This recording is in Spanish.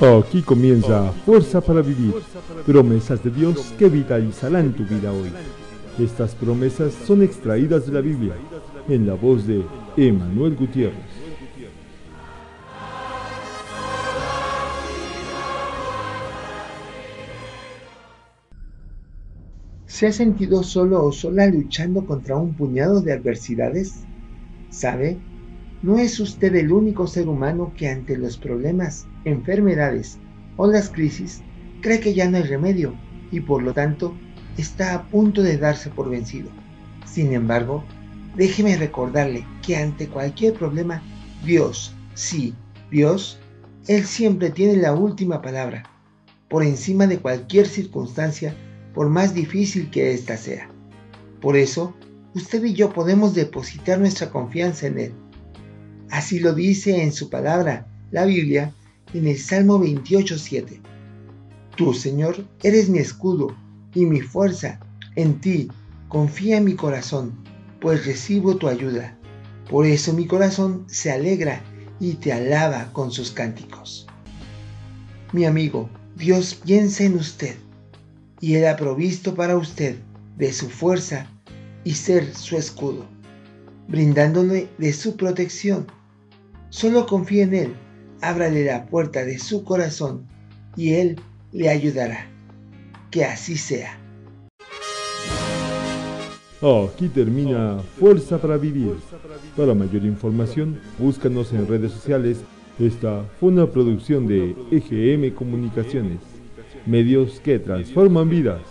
Aquí comienza Fuerza para Vivir, promesas de Dios que vitalizarán tu vida hoy. Estas promesas son extraídas de la Biblia, en la voz de Emanuel Gutiérrez. ¿Se ha sentido solo o sola luchando contra un puñado de adversidades? ¿Sabe? No es usted el único ser humano que ante los problemas, enfermedades o las crisis cree que ya no hay remedio y por lo tanto está a punto de darse por vencido. Sin embargo, déjeme recordarle que ante cualquier problema, Dios, sí, Dios, Él siempre tiene la última palabra, por encima de cualquier circunstancia, por más difícil que ésta sea. Por eso, usted y yo podemos depositar nuestra confianza en Él Así lo dice en su palabra, la Biblia, en el Salmo 28.7. Tú, Señor, eres mi escudo y mi fuerza. En ti confía mi corazón, pues recibo tu ayuda. Por eso mi corazón se alegra y te alaba con sus cánticos. Mi amigo, Dios piensa en usted y Él ha provisto para usted de su fuerza y ser su escudo, brindándole de su protección Solo confía en Él, ábrale la puerta de su corazón y Él le ayudará. Que así sea. Aquí termina Fuerza para Vivir. Para mayor información, búscanos en redes sociales. Esta fue una producción de EGM Comunicaciones, medios que transforman vidas.